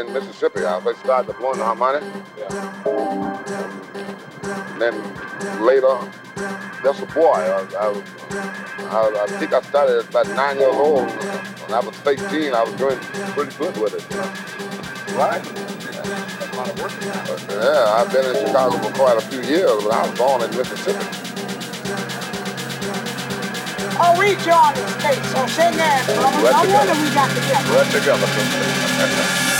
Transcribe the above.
In Mississippi. I first started blowing the harmonic. Yeah. And then later, just a boy. I, I, I, I, think I started at about nine years old. When I was 15, I was doing pretty good with it. Right? Yeah, I've been in Chicago for quite a few years, but I was born in Mississippi. Oh, we joined the state, so shake hands, brother. No wonder we got together. Right together.